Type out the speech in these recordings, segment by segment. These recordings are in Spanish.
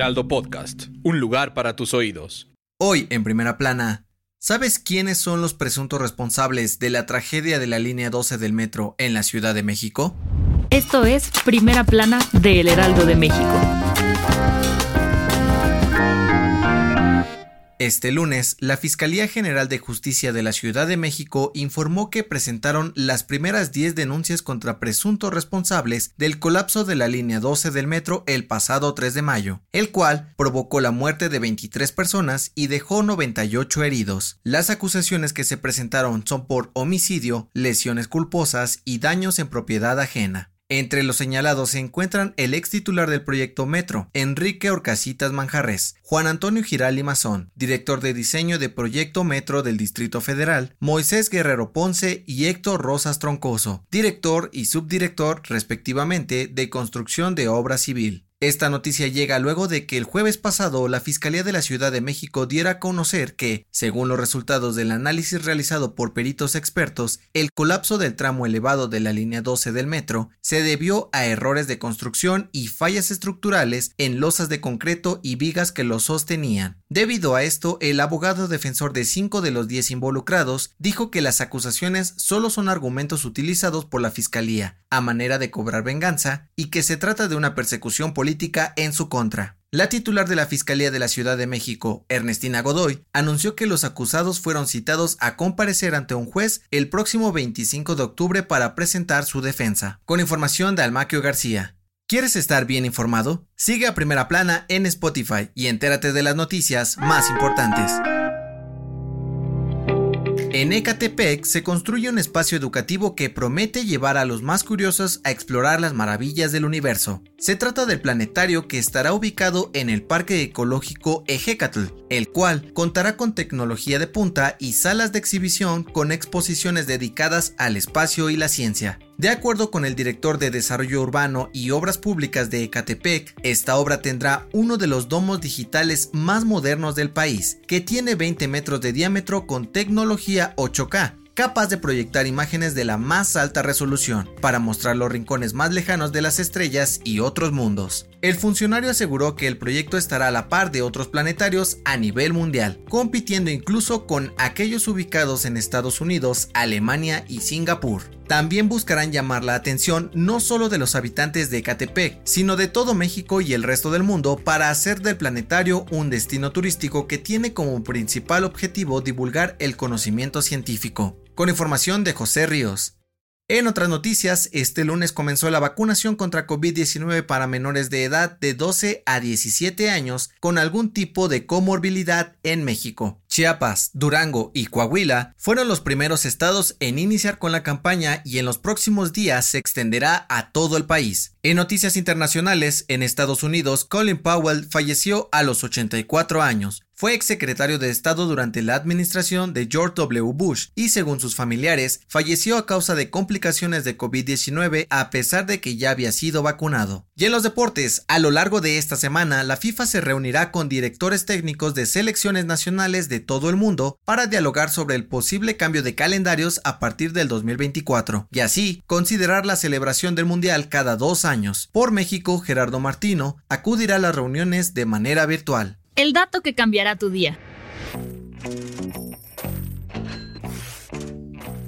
Heraldo Podcast, un lugar para tus oídos. Hoy, en primera plana, ¿sabes quiénes son los presuntos responsables de la tragedia de la línea 12 del metro en la Ciudad de México? Esto es Primera Plana de El Heraldo de México. Este lunes, la Fiscalía General de Justicia de la Ciudad de México informó que presentaron las primeras 10 denuncias contra presuntos responsables del colapso de la línea 12 del metro el pasado 3 de mayo, el cual provocó la muerte de 23 personas y dejó 98 heridos. Las acusaciones que se presentaron son por homicidio, lesiones culposas y daños en propiedad ajena. Entre los señalados se encuentran el ex titular del proyecto Metro, Enrique Orcasitas Manjarres, Juan Antonio Giraldi Mazón, director de diseño de Proyecto Metro del Distrito Federal, Moisés Guerrero Ponce y Héctor Rosas Troncoso, director y subdirector respectivamente de Construcción de Obra Civil. Esta noticia llega luego de que el jueves pasado la Fiscalía de la Ciudad de México diera a conocer que, según los resultados del análisis realizado por peritos expertos, el colapso del tramo elevado de la línea 12 del metro se debió a errores de construcción y fallas estructurales en losas de concreto y vigas que lo sostenían. Debido a esto, el abogado defensor de cinco de los diez involucrados dijo que las acusaciones solo son argumentos utilizados por la Fiscalía a manera de cobrar venganza y que se trata de una persecución política en su contra. La titular de la Fiscalía de la Ciudad de México, Ernestina Godoy, anunció que los acusados fueron citados a comparecer ante un juez el próximo 25 de octubre para presentar su defensa. Con información de Almaquio García. ¿Quieres estar bien informado? Sigue a Primera Plana en Spotify y entérate de las noticias más importantes. En Ecatepec se construye un espacio educativo que promete llevar a los más curiosos a explorar las maravillas del universo. Se trata del planetario que estará ubicado en el Parque Ecológico Ejecatl, el cual contará con tecnología de punta y salas de exhibición con exposiciones dedicadas al espacio y la ciencia. De acuerdo con el director de Desarrollo Urbano y Obras Públicas de Ecatepec, esta obra tendrá uno de los domos digitales más modernos del país, que tiene 20 metros de diámetro con tecnología 8K, capaz de proyectar imágenes de la más alta resolución para mostrar los rincones más lejanos de las estrellas y otros mundos. El funcionario aseguró que el proyecto estará a la par de otros planetarios a nivel mundial, compitiendo incluso con aquellos ubicados en Estados Unidos, Alemania y Singapur. También buscarán llamar la atención no solo de los habitantes de Ecatepec, sino de todo México y el resto del mundo para hacer del planetario un destino turístico que tiene como principal objetivo divulgar el conocimiento científico. Con información de José Ríos. En otras noticias, este lunes comenzó la vacunación contra COVID-19 para menores de edad de 12 a 17 años con algún tipo de comorbilidad en México. Chiapas, Durango y Coahuila fueron los primeros estados en iniciar con la campaña y en los próximos días se extenderá a todo el país. En noticias internacionales, en Estados Unidos, Colin Powell falleció a los 84 años. Fue exsecretario de Estado durante la administración de George W. Bush y, según sus familiares, falleció a causa de complicaciones de COVID-19 a pesar de que ya había sido vacunado. Y en los deportes, a lo largo de esta semana, la FIFA se reunirá con directores técnicos de selecciones nacionales de todo el mundo para dialogar sobre el posible cambio de calendarios a partir del 2024 y así considerar la celebración del Mundial cada dos años. Por México, Gerardo Martino acudirá a las reuniones de manera virtual. El dato que cambiará tu día.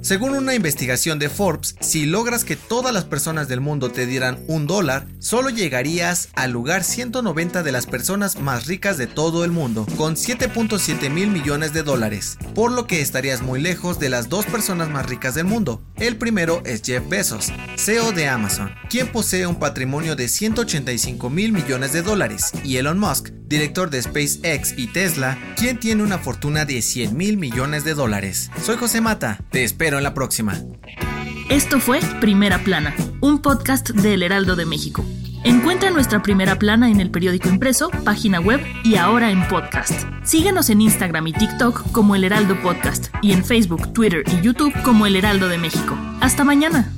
Según una investigación de Forbes, si logras que todas las personas del mundo te dieran un dólar, solo llegarías al lugar 190 de las personas más ricas de todo el mundo, con 7.7 mil millones de dólares, por lo que estarías muy lejos de las dos personas más ricas del mundo. El primero es Jeff Bezos, CEO de Amazon, quien posee un patrimonio de 185 mil millones de dólares, y Elon Musk, director de SpaceX y Tesla, quien tiene una fortuna de 100 mil millones de dólares. Soy José Mata, te espero en la próxima. Esto fue Primera Plana, un podcast del Heraldo de México. Encuentra nuestra primera plana en el periódico impreso, página web y ahora en podcast. Síguenos en Instagram y TikTok como El Heraldo Podcast y en Facebook, Twitter y YouTube como El Heraldo de México. Hasta mañana.